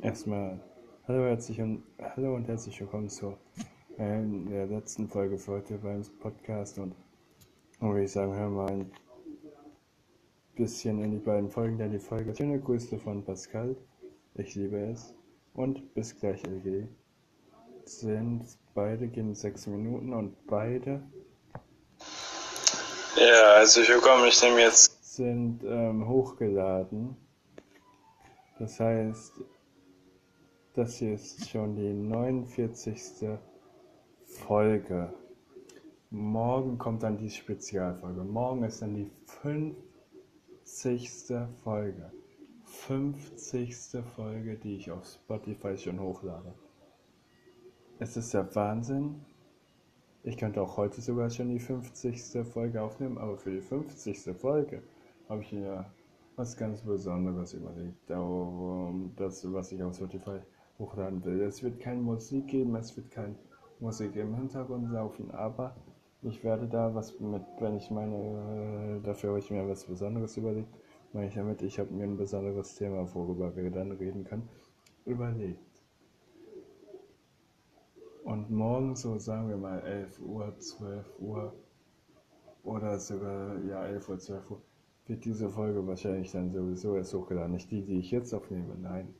Erstmal hallo, herzlich und, hallo und herzlich willkommen zu äh, der letzten Folge für heute beim Podcast und würde ich sagen, hören wir ein bisschen in die beiden Folgen, denn die Folge Schöne Grüße von Pascal, ich liebe es und bis gleich LG sind beide gehen sechs Minuten und beide Ja, herzlich willkommen. Ich nehme jetzt. sind ähm, hochgeladen. Das heißt, das hier ist schon die 49. Folge. Morgen kommt dann die Spezialfolge. Morgen ist dann die 50. Folge. 50. Folge, die ich auf Spotify schon hochlade. Es ist der Wahnsinn. Ich könnte auch heute sogar schon die 50. Folge aufnehmen, aber für die 50. Folge habe ich mir was ganz Besonderes überlegt. Darum, das, was ich auf Spotify hochladen will. Es wird keine Musik geben, es wird keine Musik im Hintergrund laufen, aber ich werde da was mit, wenn ich meine, äh, dafür habe ich mir was Besonderes überlegt, meine ich damit, ich habe mir ein besonderes Thema, worüber wir dann reden können, überlegt. Und morgen, so sagen wir mal 11 Uhr, 12 Uhr oder sogar, ja, 11 Uhr, 12 Uhr, wird diese Folge wahrscheinlich dann sowieso erst hochgeladen. Nicht die, die ich jetzt aufnehme, nein.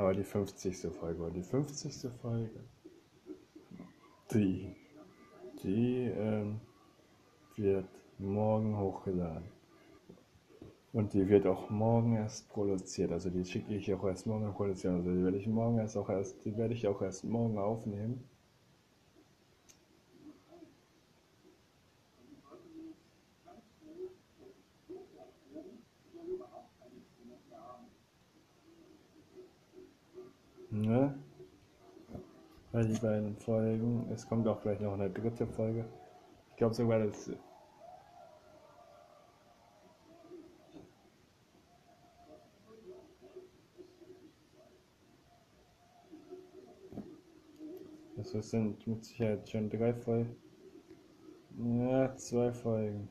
Aber die 50. Folge. Und die 50. Folge, die, die ähm, wird morgen hochgeladen. Und die wird auch morgen erst produziert. Also die schicke ich auch erst morgen produzieren. Also die werde ich morgen erst auch erst, die werde ich auch erst morgen aufnehmen. Ne? Weil die beiden Folgen, es kommt auch gleich noch eine dritte Folge. Ich glaube sogar, das sind mit Sicherheit schon drei Folgen. Ja, zwei Folgen.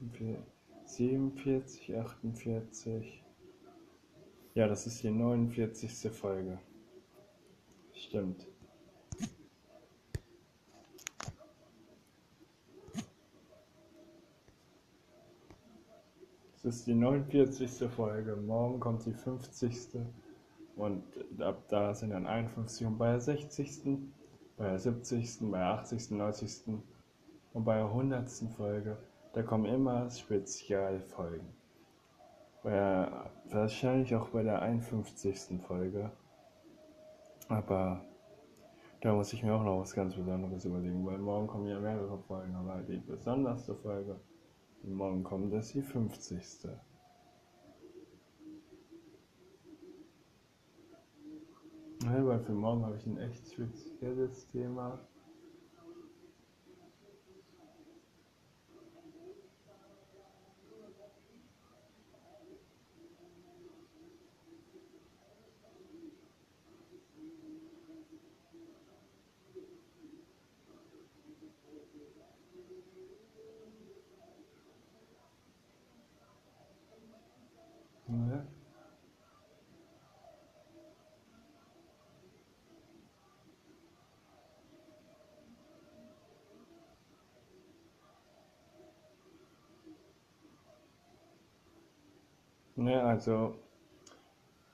Wir- 47, 48. Ja, das ist die 49. Folge. Stimmt. Es ist die 49. Folge. Morgen kommt die 50. Und ab da sind dann 51 und bei der 60., bei der 70., bei der 80., 90. und bei der 100. Folge, da kommen immer Spezialfolgen. Bei der, wahrscheinlich auch bei der 51. Folge. Aber da muss ich mir auch noch was ganz Besonderes überlegen, weil morgen kommen ja mehrere Folgen, aber die besonderste Folge, die morgen kommt, ist die 50. Ja, weil für morgen habe ich ein echt spezielles Thema. Ne? Ne, also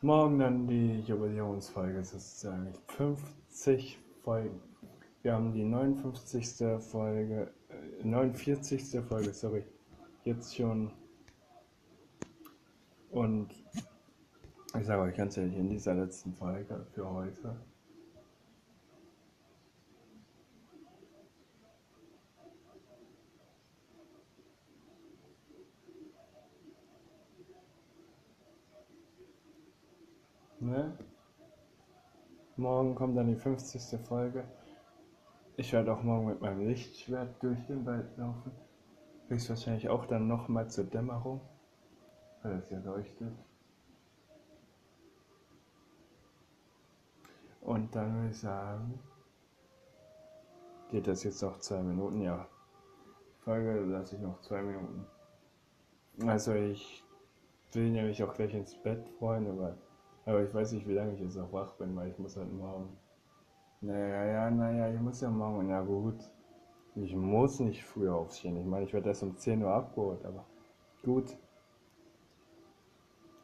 morgen dann die Jubiläumsfolge sozusagen. 50 Folgen. Wir haben die 59. Folge, äh, 49. Folge, sorry, jetzt schon. Und ich sage euch ganz ehrlich, in dieser letzten Folge für heute, ne? Morgen kommt dann die 50. Folge. Ich werde auch morgen mit meinem Lichtschwert durch den Wald laufen. Höchstwahrscheinlich auch dann nochmal zur Dämmerung, weil es ja leuchtet. Und dann würde ich sagen, geht das jetzt noch zwei Minuten? Ja. Folge lasse ich noch zwei Minuten. Also ich will nämlich auch gleich ins Bett, Freunde, weil, aber ich weiß nicht, wie lange ich jetzt noch wach bin, weil ich muss halt morgen. Naja, ja, naja, ich muss ja morgen, na gut. Ich muss nicht früher aufstehen. Ich meine, ich werde erst um 10 Uhr abgeholt, aber gut.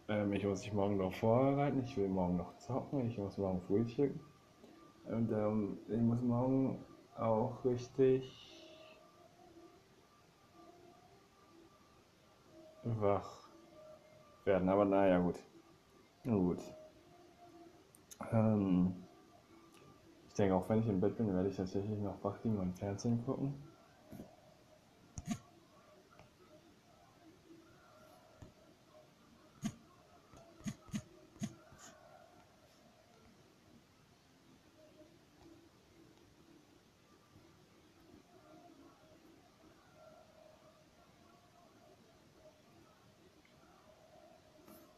Ähm, ich muss mich morgen noch vorbereiten, ich will morgen noch zocken, ich muss morgen frühstücken. Und ähm, ich muss morgen auch richtig wach werden. Aber naja, gut. Na gut. Ähm, ich denke, auch wenn ich im Bett bin, werde ich tatsächlich noch wach liegen und Fernsehen gucken.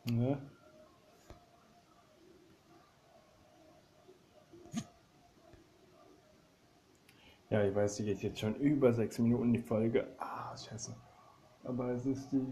Ne? Ja, ich weiß, die geht jetzt schon über sechs Minuten die Folge. Ah, scheiße. Aber es ist die.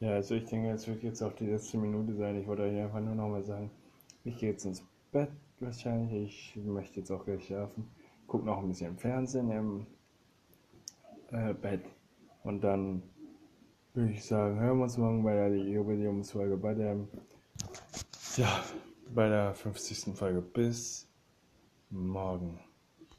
Ja, also ich denke, es wird jetzt auch die letzte Minute sein. Ich wollte euch einfach nur noch mal sagen, ich gehe jetzt ins Bett wahrscheinlich. Ich möchte jetzt auch gleich schlafen. Guck noch ein bisschen Fernsehen im äh, Bett. Und dann würde ich sagen, hören wir uns morgen bei der Jubiläumsfolge, bei der, ja, bei der 50. Folge. Bis morgen.